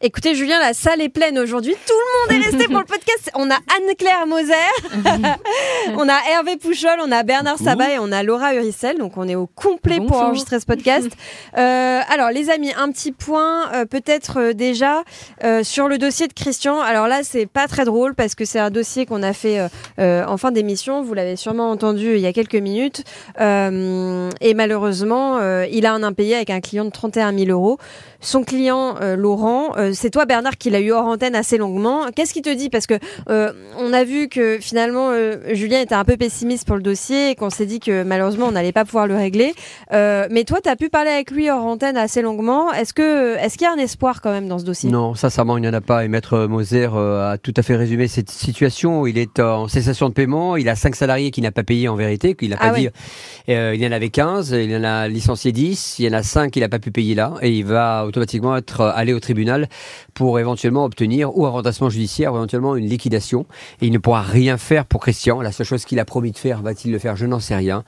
Écoutez, Julien, la salle est pleine aujourd'hui. Tout le monde est resté pour le podcast. On a Anne-Claire Moser, on a Hervé Pouchol, on a Bernard Sabat et on a Laura Uricel. Donc, on est au complet pour enregistrer ce podcast. Euh, alors, les amis, un petit point, euh, peut-être euh, déjà euh, sur le dossier de Christian. Alors là, c'est pas très drôle parce que c'est un dossier qu'on a fait euh, euh, en fin d'émission. Vous l'avez sûrement entendu il y a quelques minutes. Euh, et malheureusement, euh, il a un impayé avec un client de 31 000 euros. Son client, euh, Laurent, euh, c'est toi, Bernard, qui l'a eu hors antenne assez longuement. Qu'est-ce qu'il te dit? Parce que euh, on a vu que finalement, euh, Julien était un peu pessimiste pour le dossier et qu'on s'est dit que malheureusement, on n'allait pas pouvoir le régler. Mais toi, tu as pu parler avec lui hors antenne assez longuement. Est-ce que est-ce qu'il y a un espoir quand même dans ce dossier? Non, sincèrement, il n'y en a pas. Et Maître Moser a tout à fait résumé cette situation. Il est en cessation de paiement. Il a cinq salariés qu'il n'a pas payés en vérité, qu'il n'a Ah pas oui. dit. Il y en avait 15, il en a licencié 10, il y en a 5 qu'il n'a pas pu payer là. Et il va automatiquement être allé au tribunal pour éventuellement obtenir ou un redressement judiciaire ou éventuellement une liquidation. Et il ne pourra rien faire pour Christian. La seule chose qu'il a promis de faire, va-t-il le faire? Je n'en sais rien.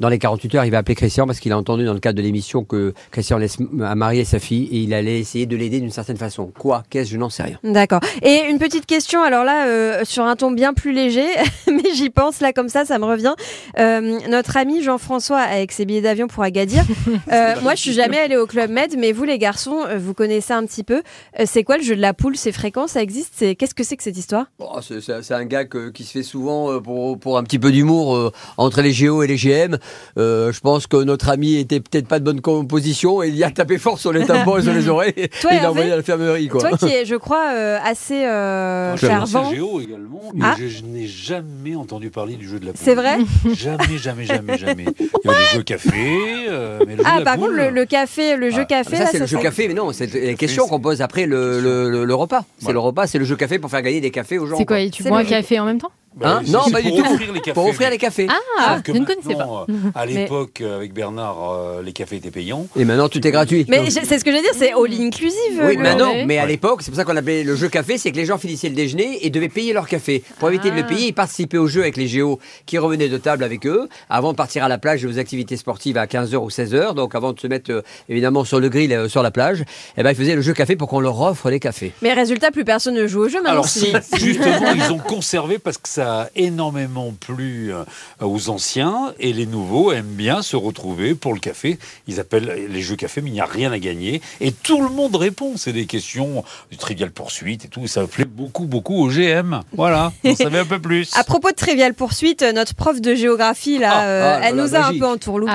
Dans les 48 heures, il va appeler Christian parce qu'il a entendu dans le cadre de l'émission que Christian laisse- a marié sa fille et il allait essayer de l'aider d'une certaine façon. Quoi? Qu'est-ce? Je n'en sais rien. D'accord. Et une petite question, alors là, euh, sur un ton bien plus léger, mais j'y pense là comme ça, ça me revient. Euh, notre ami Jean-François avec ses billets d'avion pour Agadir. Euh, moi, je suis jamais allée au Club Med, mais vous les garçons, vous connaissez un petit peu. C'est quoi le jeu de la poule? C'est fréquent? Ça existe? C'est Qu'est-ce que c'est que cette histoire? Oh, c'est- un gag qui se fait souvent pour, pour un petit peu d'humour entre les GO et les GM. Euh, je pense que notre ami était peut-être pas de bonne composition et il y a tapé fort sur les tympans et sur les oreilles. et Toi, il Hervé a envoyé à l'infirmerie. Quoi. Toi qui es, je crois, euh, assez euh, Moi, je suis fervent. Géo également, et Ah. je, je n'ai jamais entendu parler du jeu de la poule. C'est vrai Jamais, jamais, jamais, jamais. Il y avait des jeux café, euh, mais le jeu Ah, de la par poule, contre, le, le café, le jeu Ah, café, ça, là, c'est le ça jeu serait- café, mais non, c'est les questions qu'on pose après le, le, le- le repas. C'est le repas, c'est le jeu café pour faire gagner des cafés aux gens. C'est quoi et Tu bois un le- café en même temps? Bah, Hein non, pas pour du tout. Offrir les cafés, Pour offrir mais- les cafés. Ah, Sauf que je ne connaissais pas. euh, À Mais- l'époque, euh, avec Bernard, euh, les cafés étaient payants. Et maintenant, tout est gratuit. Mais c'est ce que je veux dire, c'est all inclusive. Oui, maintenant, Ouais. mais à l'époque, c'est pour ça qu'on appelait le jeu café, c'est que les gens finissaient le déjeuner et devaient payer leur café. Pour éviter de le Ah. payer, ils participaient au jeu avec les géos qui revenaient de table avec eux avant de partir à la plage et aux activités sportives à 15h ou 16h. Donc avant de se mettre euh, évidemment sur le grill euh, sur la plage, eh ben, ils faisaient le jeu café pour qu'on leur offre les cafés. Mais résultat, plus personne ne joue au jeu maintenant. Alors si, justement, ils ont conservé parce que ça a énormément plu euh, aux anciens et les nouveaux aiment bien se retrouver pour le café. Ils appellent les jeux café, mais il n'y a rien à gagner. Et tout le monde répond. C'est des questions du trivial poursuite et tout. Ça plaît beaucoup, beaucoup au GM. Voilà, on savait un peu plus. À propos de Trivial Poursuite, notre prof de géographie, là, Ah, euh, ah, elle nous a un peu entourloupé.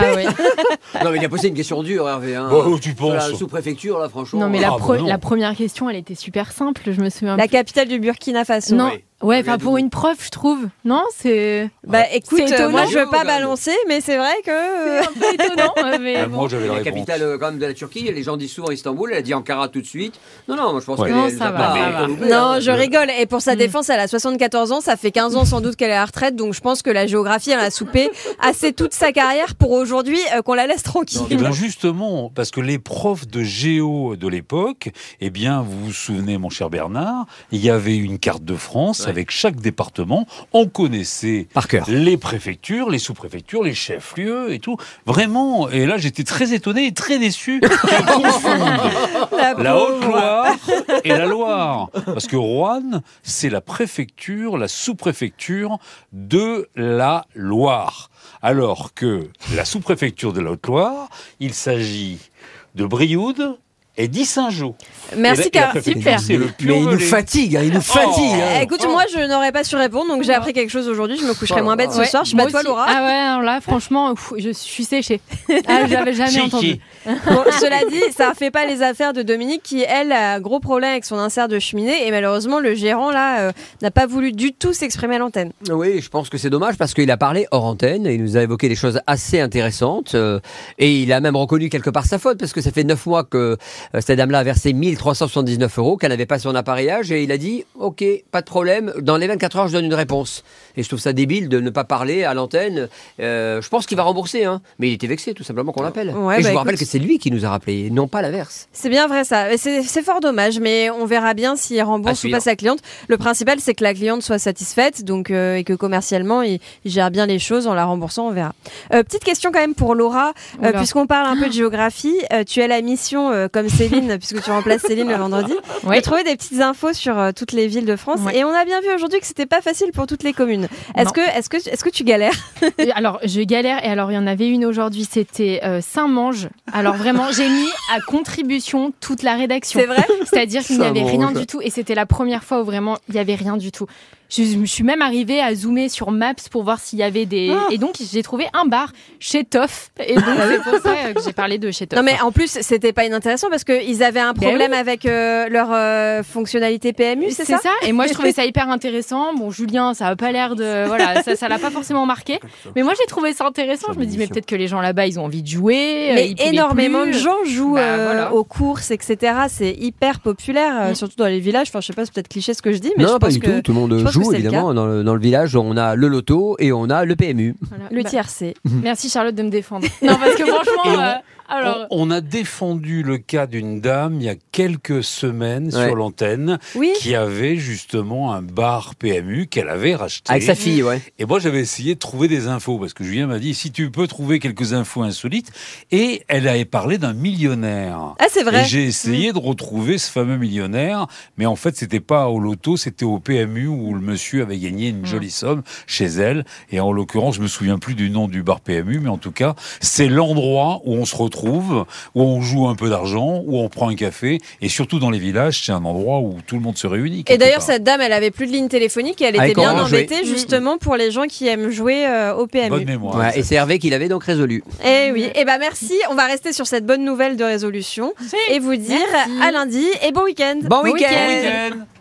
Ah non, mais il a posé une question dure, Hervé. Hein. Oh, tu penses La sous-préfecture, là, franchement. Non mais la, Ah, bah non. la première question, elle était super simple. Je me souviens. La plus. capitale du Burkina Faso. Non. Oui. Ouais, enfin pour une prof, je trouve. Non, c'est Bah écoute, C'est euh, étonnant. moi je veux pas balancer, mais c'est vrai que. euh, un peu étonnant. euh, mais Ah, bon. moi, j'avais la La réponse. capitale euh, quand même de la Turquie, les gens disent souvent Istanbul, elle a dit Ankara tout de suite. Non, non, moi je pense Ouais. qu'elle Non, ça va, entourloupé, Non, hein. je rigole. Et pour sa Mm. défense, elle a 74 ans. Ça fait 15 ans sans doute qu'elle est à la retraite. Donc je pense que la géographie, elle a soupé assez toute sa carrière pour aujourd'hui euh, qu'on la laisse tranquille. Bien justement, parce que les profs de géo de l'époque, eh bien, vous vous souvenez, mon cher Bernard, il y avait une carte de France Ouais. avec chaque département. On connaissait Par cœur. les préfectures, les sous-préfectures, les chefs-lieux et tout. Vraiment. Et là, j'étais très étonné et très déçu. La la. Haute-Loire et la Loire. Parce que Rouen, c'est la préfecture, la sous-préfecture de la Loire. Alors que la sous-préfecture de la Haute-Loire, il s'agit de Brioude et d'Issingeau. Merci, Et la- et Car. la préfecture, Super. C'est le Mais il nous fatigue, hein, il nous fatigue. Eh, hein. Écoute, moi je n'aurais pas su répondre, donc j'ai appris quelque chose aujourd'hui. Je me coucherai Oh, moins bête ce Ouais, soir. Je sais moi pas toi. Laura. Ah ouais, alors là, franchement, pff, je suis séchée. Ah, j'avais jamais entendu. Bon, cela dit, ça ne fait pas les affaires de Dominique qui, elle, a un gros problème avec son insert de cheminée et malheureusement, le gérant, là, euh, n'a pas voulu du tout s'exprimer à l'antenne. Oui, je pense que c'est dommage parce qu'il a parlé hors antenne et il nous a évoqué des choses assez intéressantes euh, et il a même reconnu quelque part sa faute parce que ça fait neuf mois que cette dame-là a versé 1379 euros, qu'elle n'avait pas son appareillage, et il a dit Ok, pas de problème, dans les 24 heures, je donne une réponse. Et je trouve ça débile de ne pas parler à l'antenne. Euh, je pense qu'il va rembourser, hein. mais il était vexé, tout simplement qu'on l'appelle. Ouais, et je bah, vous rappelle que c'est lui qui nous a rappelé, non pas l'inverse. C'est bien vrai ça. C'est fort dommage, mais on verra bien s'il rembourse ou pas sa cliente. Le principal, c'est que la cliente soit satisfaite, donc euh, et que commercialement, il, il gère bien les choses en la remboursant. On verra. Euh, petite question quand même pour Laura, euh, puisqu'on parle un peu de géographie. euh, tu as la mission, euh, comme Céline, puisque tu remplaces Céline le vendredi, Ouais. de trouver des petites infos sur euh, toutes les villes de France. Ouais. Et on a bien vu aujourd'hui que c'était pas facile pour toutes les communes. Est-ce que, est-ce que, est-ce que tu galères? Alors, je galère. Et alors, il y en avait une aujourd'hui, c'était euh, Saint-Mange. Alors, vraiment, j'ai mis à contribution toute la rédaction. C'est vrai? C'est-à-dire qu'il n'y avait rien du tout. Et c'était la première fois où vraiment, il n'y avait rien du tout. Je, je suis même arrivée à zoomer sur Maps pour voir s'il y avait des. Ah. Et donc, j'ai trouvé un bar chez Toff. Et donc, c'est pour ça que j'ai parlé de chez Toff. Non mais en plus c'était pas inintéressant parce qu'ils avaient un Ben problème avec euh, leur euh, fonctionnalité PMU, c'est ça, Et moi, je trouvais ça hyper intéressant. Bon, Julien, ça a pas l'air de. Voilà, ça, ça l'a pas forcément marqué. Mais moi, j'ai trouvé ça intéressant. Je me dis, mais peut-être que les gens là-bas, ils ont envie de jouer. euh, Mais ils énormément plus. de gens jouent Bah, euh, voilà. aux courses, etc. C'est hyper populaire, euh, Mm. surtout dans les villages. Enfin, je sais pas, c'est peut-être cliché ce que je dis, mais non, je pas pense du que tout. Tout le monde joue, c'est le évidemment. Dans le, dans le village, on a le loto et on a le PMU. Voilà. le Bah, tiercé. Merci Charlotte de me défendre. Non, parce que franchement, euh, alors. On, on a défendu le cas d'une dame il y a quelques semaines Ouais. sur l'antenne Oui. qui avait justement un bar PMU qu'elle avait racheté. Avec sa fille, ouais. Et moi, j'avais essayé de trouver des infos parce que Julien m'a dit si tu peux trouver quelques infos insolites. Et elle avait parlé d'un millionnaire. Ah, c'est vrai. Et j'ai essayé de retrouver ce fameux millionnaire, mais en fait, c'était pas au loto, c'était au PMU où le monsieur avait gagné une jolie somme chez elle. Et en l'occurrence, je me souviens plus du nom du bar PMU, mais en tout cas, c'est l'endroit où on se retrouve, où on joue un peu d'argent, où on prend un café, et surtout dans les villages, c'est un endroit où tout le monde se réunit. Et d'ailleurs, cette dame, elle avait plus de ligne téléphonique et elle Ah, était bien embêtée justement pour les gens qui aiment jouer euh, au PMU. bonne mémoire. Ouais, et c'est Hervé qui l'avait donc résolu. Eh oui, et ben merci. On va rester sur cette bonne nouvelle de résolution et vous dire Merci. à lundi et bon week-end. Bon Bon week-end week-end. Bon week-end.